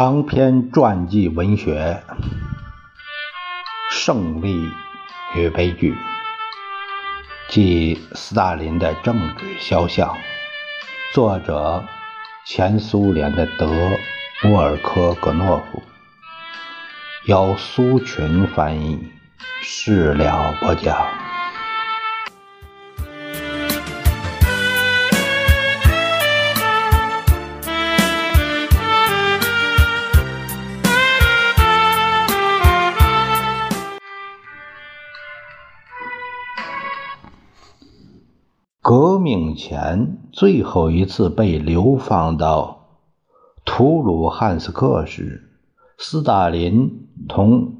长篇传记文学《胜利与悲剧》，即斯大林的政治肖像，作者前苏联的德沃尔科格诺夫，由苏群翻译，事了播讲。革命前最后一次被流放到图鲁汉斯克时，斯大林同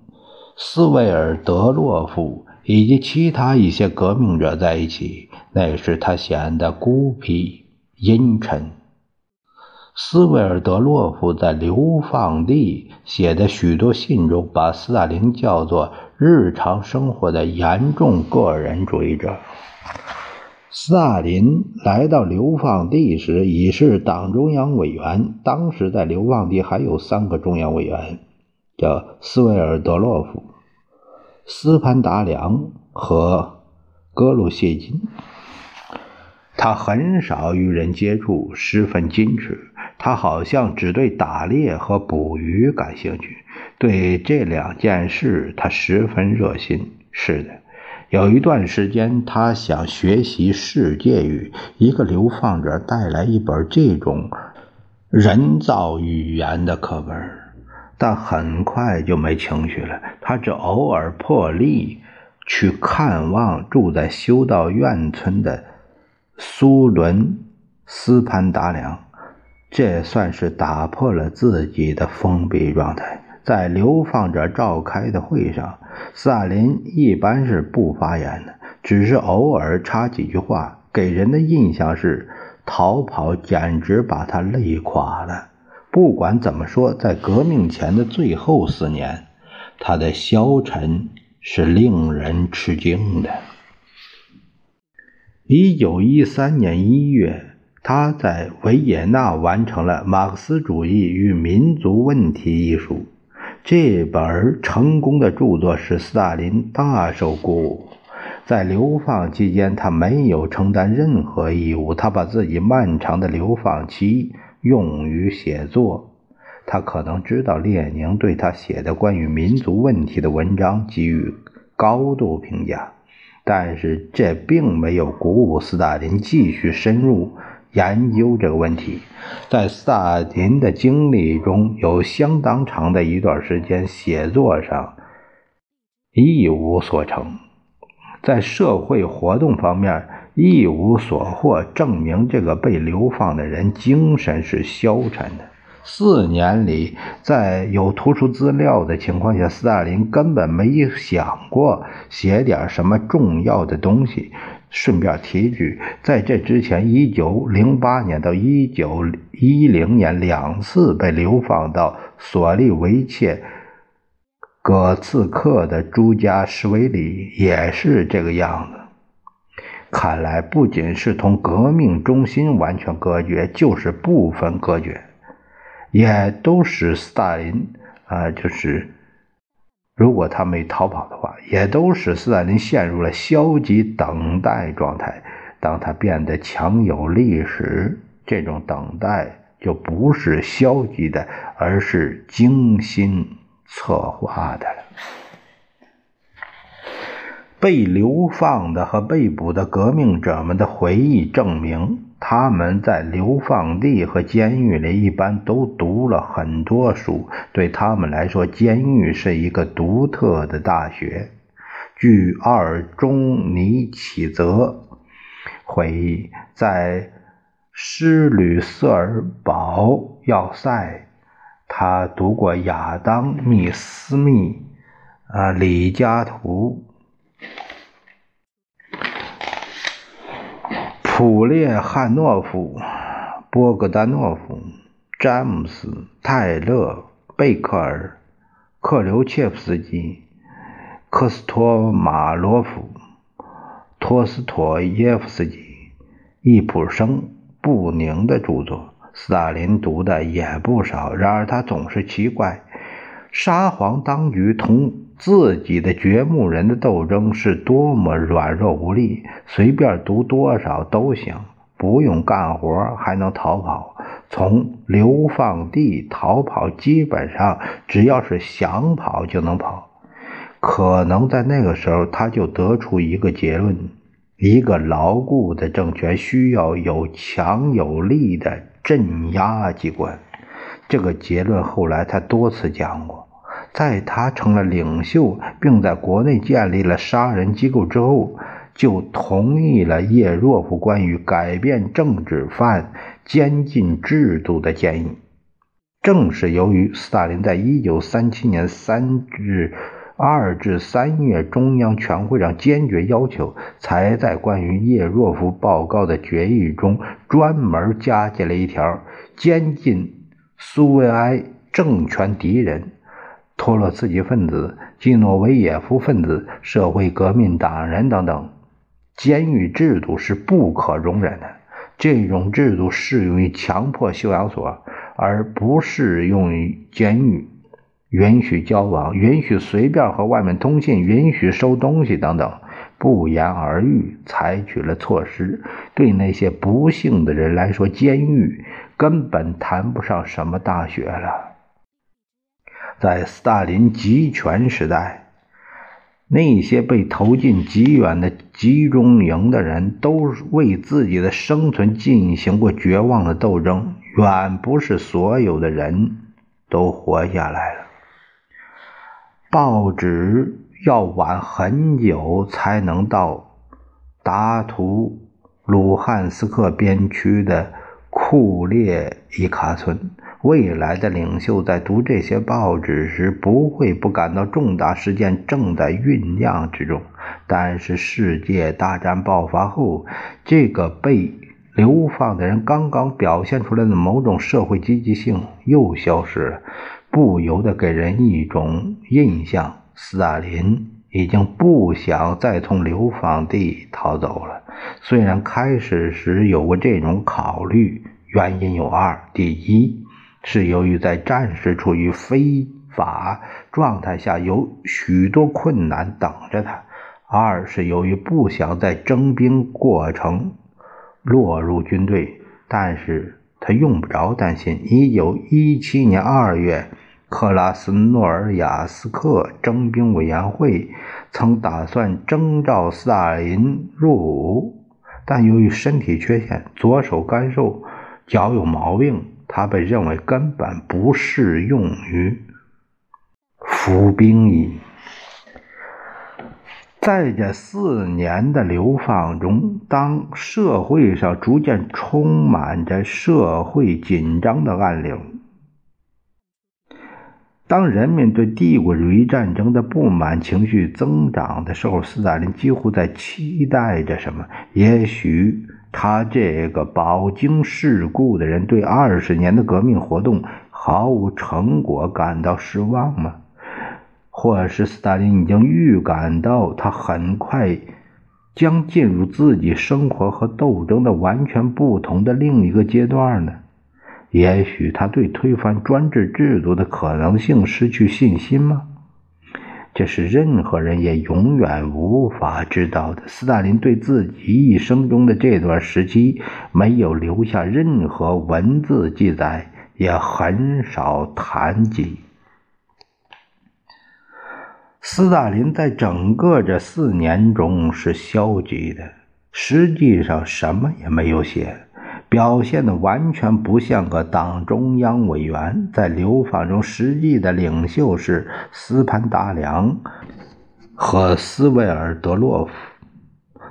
斯维尔德洛夫以及其他一些革命者在一起。那时他显得孤僻阴沉。斯维尔德洛夫在流放地写的许多信中，把斯大林叫做日常生活的严重个人主义者。斯大林来到流放地时已是党中央委员。当时在流放地还有三个中央委员，叫斯维尔德洛夫、斯潘达良和格鲁谢金。他很少与人接触，十分矜持。他好像只对打猎和捕鱼感兴趣。对这两件事，他十分热心。是的。有一段时间，他想学习世界语。一个流放者带来一本这种人造语言的课本，但很快就没情绪了。他只偶尔破例去看望住在修道院村的苏伦斯潘达良，这算是打破了自己的封闭状态。在流放者召开的会上，斯大林一般是不发言的，只是偶尔插几句话，给人的印象是逃跑简直把他累垮了。不管怎么说，在革命前的最后四年，他的消沉是令人吃惊的。一九一三年一月，他在维也纳完成了《马克思主义与民族问题》一书。这本成功的著作使斯大林大受鼓舞。在流放期间，他没有承担任何义务，他把自己漫长的流放期用于写作。他可能知道列宁对他写的关于民族问题的文章给予高度评价，但是这并没有鼓舞斯大林继续深入。研究这个问题，在斯大林的经历中有相当长的一段时间，写作上一无所成，在社会活动方面一无所获，证明这个被流放的人精神是消沉的。四年里，在有图书资料的情况下，斯大林根本没想过写点什么重要的东西。顺便提一句，在这之前，一九零八年到一九一零年两次被流放到索利维切葛茨克的朱加什维里也是这个样子。看来，不仅是同革命中心完全隔绝，就是部分隔绝，也都使斯大林啊，就是。如果他没逃跑的话，也都使斯大林陷入了消极等待状态。当他变得强有力时，这种等待就不是消极的，而是精心策划的了。被流放的和被捕的革命者们的回忆证明。他们在流放地和监狱里一般都读了很多书，对他们来说，监狱是一个独特的大学。据阿尔中尼启泽回忆，在施吕瑟尔堡要塞，他读过亚当·密斯密、啊李嘉图。普列汉诺夫、波格丹诺夫、詹姆斯·泰勒、贝克尔、克留切夫斯基、科斯托马罗夫、托斯妥耶夫斯基、易卜生、布宁的著作。斯大林读的也不少，然而他总是奇怪，沙皇当局同自己的掘墓人的斗争是多么软弱无力，随便读多少都行，不用干活还能逃跑。从流放地逃跑，基本上只要是想跑就能跑。可能在那个时候，他就得出一个结论：一个牢固的政权需要有强有力的镇压机关。这个结论后来他多次讲过。在他成了领袖，并在国内建立了杀人机构之后，就同意了叶若夫关于改变政治犯监禁制度的建议。正是由于斯大林在一九三七年三至二至三月中央全会上坚决要求，才在关于叶若夫报告的决议中专门加进了一条：监禁苏维埃政权敌人。托洛茨基分子、基诺维耶夫分子、社会革命党人等等，监狱制度是不可容忍的。这种制度适用于强迫修养所，而不适用于监狱。允许交往，允许随便和外面通信，允许收东西等等，不言而喻。采取了措施，对那些不幸的人来说，监狱根本谈不上什么大学了。在斯大林集权时代，那些被投进极远的集中营的人都为自己的生存进行过绝望的斗争。远不是所有的人都活下来了。报纸要晚很久才能到达图鲁汉斯克边区的库列伊卡村。未来的领袖在读这些报纸时，不会不感到重大事件正在酝酿之中。但是，世界大战爆发后，这个被流放的人刚刚表现出来的某种社会积极性又消失了，不由得给人一种印象：斯大林已经不想再从流放地逃走了。虽然开始时有过这种考虑，原因有二：第一，是由于在战时处于非法状态下，有许多困难等着他；二是由于不想在征兵过程落入军队，但是他用不着担心。一九一七年二月，克拉斯诺尔雅斯克征兵委员会曾打算征召斯大林入伍，但由于身体缺陷，左手干瘦，脚有毛病。他被认为根本不适用于服兵役。在这四年的流放中，当社会上逐渐充满着社会紧张的暗流，当人民对帝国主义战争的不满情绪增长的时候，斯大林几乎在期待着什么？也许。他这个饱经世故的人，对二十年的革命活动毫无成果感到失望吗？或是斯大林已经预感到他很快将进入自己生活和斗争的完全不同的另一个阶段呢？也许他对推翻专制制度的可能性失去信心吗？这是任何人也永远无法知道的。斯大林对自己一生中的这段时期没有留下任何文字记载，也很少谈及。斯大林在整个这四年中是消极的，实际上什么也没有写。表现的完全不像个党中央委员，在流放中，实际的领袖是斯潘达良和斯维尔德洛夫，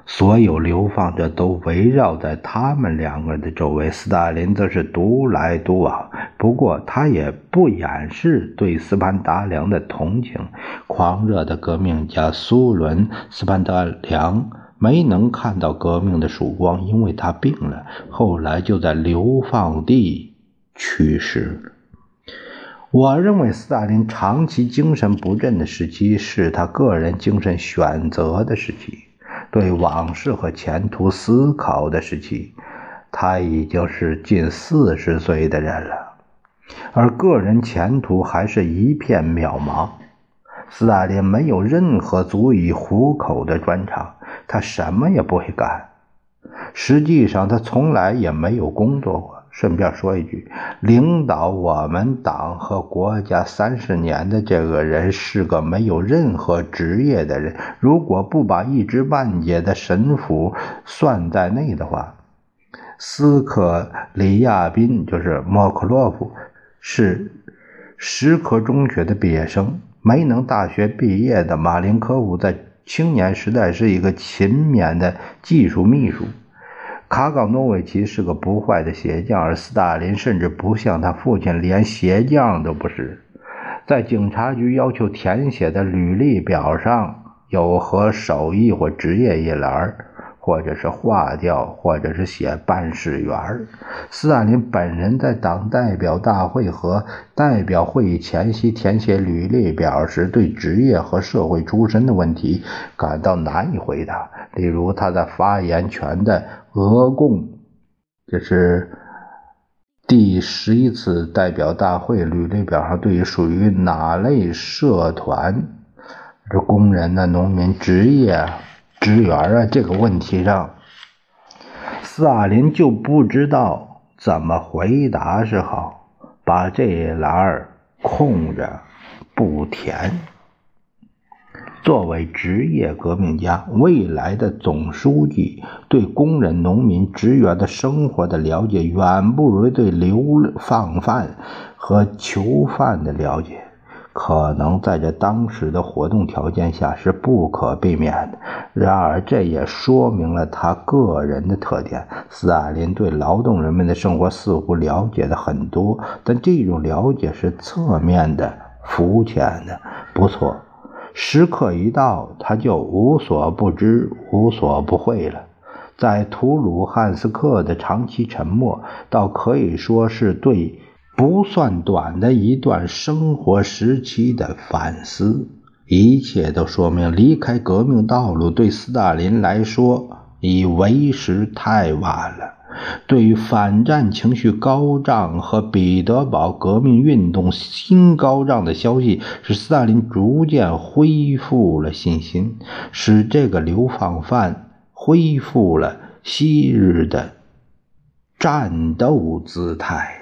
所有流放者都围绕在他们两个人的周围。斯大林则是独来独往，不过他也不掩饰对斯潘达良的同情。狂热的革命家苏伦·斯潘达良。没能看到革命的曙光，因为他病了，后来就在流放地去世了。我认为斯大林长期精神不振的时期是他个人精神选择的时期，对往事和前途思考的时期。他已经是近四十岁的人了，而个人前途还是一片渺茫。斯大林没有任何足以糊口的专长，他什么也不会干。实际上，他从来也没有工作过。顺便说一句，领导我们党和国家三十年的这个人是个没有任何职业的人。如果不把一知半解的神父算在内的话，斯克里亚宾就是莫克洛夫，是石科中学的毕业生。没能大学毕业的马林科夫在青年时代是一个勤勉的技术秘书。卡冈诺维奇是个不坏的鞋匠，而斯大林甚至不像他父亲，连鞋匠都不是。在警察局要求填写的履历表上有和手艺或职业一栏，或者是划掉，或者是写办事员。斯大林本人在党代表大会和代表会议前夕填写履历表时，对职业和社会出身的问题感到难以回答。例如，他在发言权的。俄共，这是第十一次代表大会履历表上对于属于哪类社团，这工人呢、农民、职业、职员啊这个问题上，斯大林就不知道怎么回答是好，把这一栏空着不填。作为职业革命家，未来的总书记对工人、农民、职员的生活的了解，远不如对流放犯和囚犯的了解。可能在这当时的活动条件下是不可避免的。然而，这也说明了他个人的特点。斯大林对劳动人民的生活似乎了解的很多，但这种了解是侧面的、肤浅的。不错。时刻一到，他就无所不知、无所不会了。在图鲁汉斯克的长期沉默，倒可以说是对不算短的一段生活时期的反思。一切都说明，离开革命道路对斯大林来说已为时太晚了。对于反战情绪高涨和彼得堡革命运动新高涨的消息，使斯大林逐渐恢复了信心，使这个流放犯恢复了昔日的战斗姿态。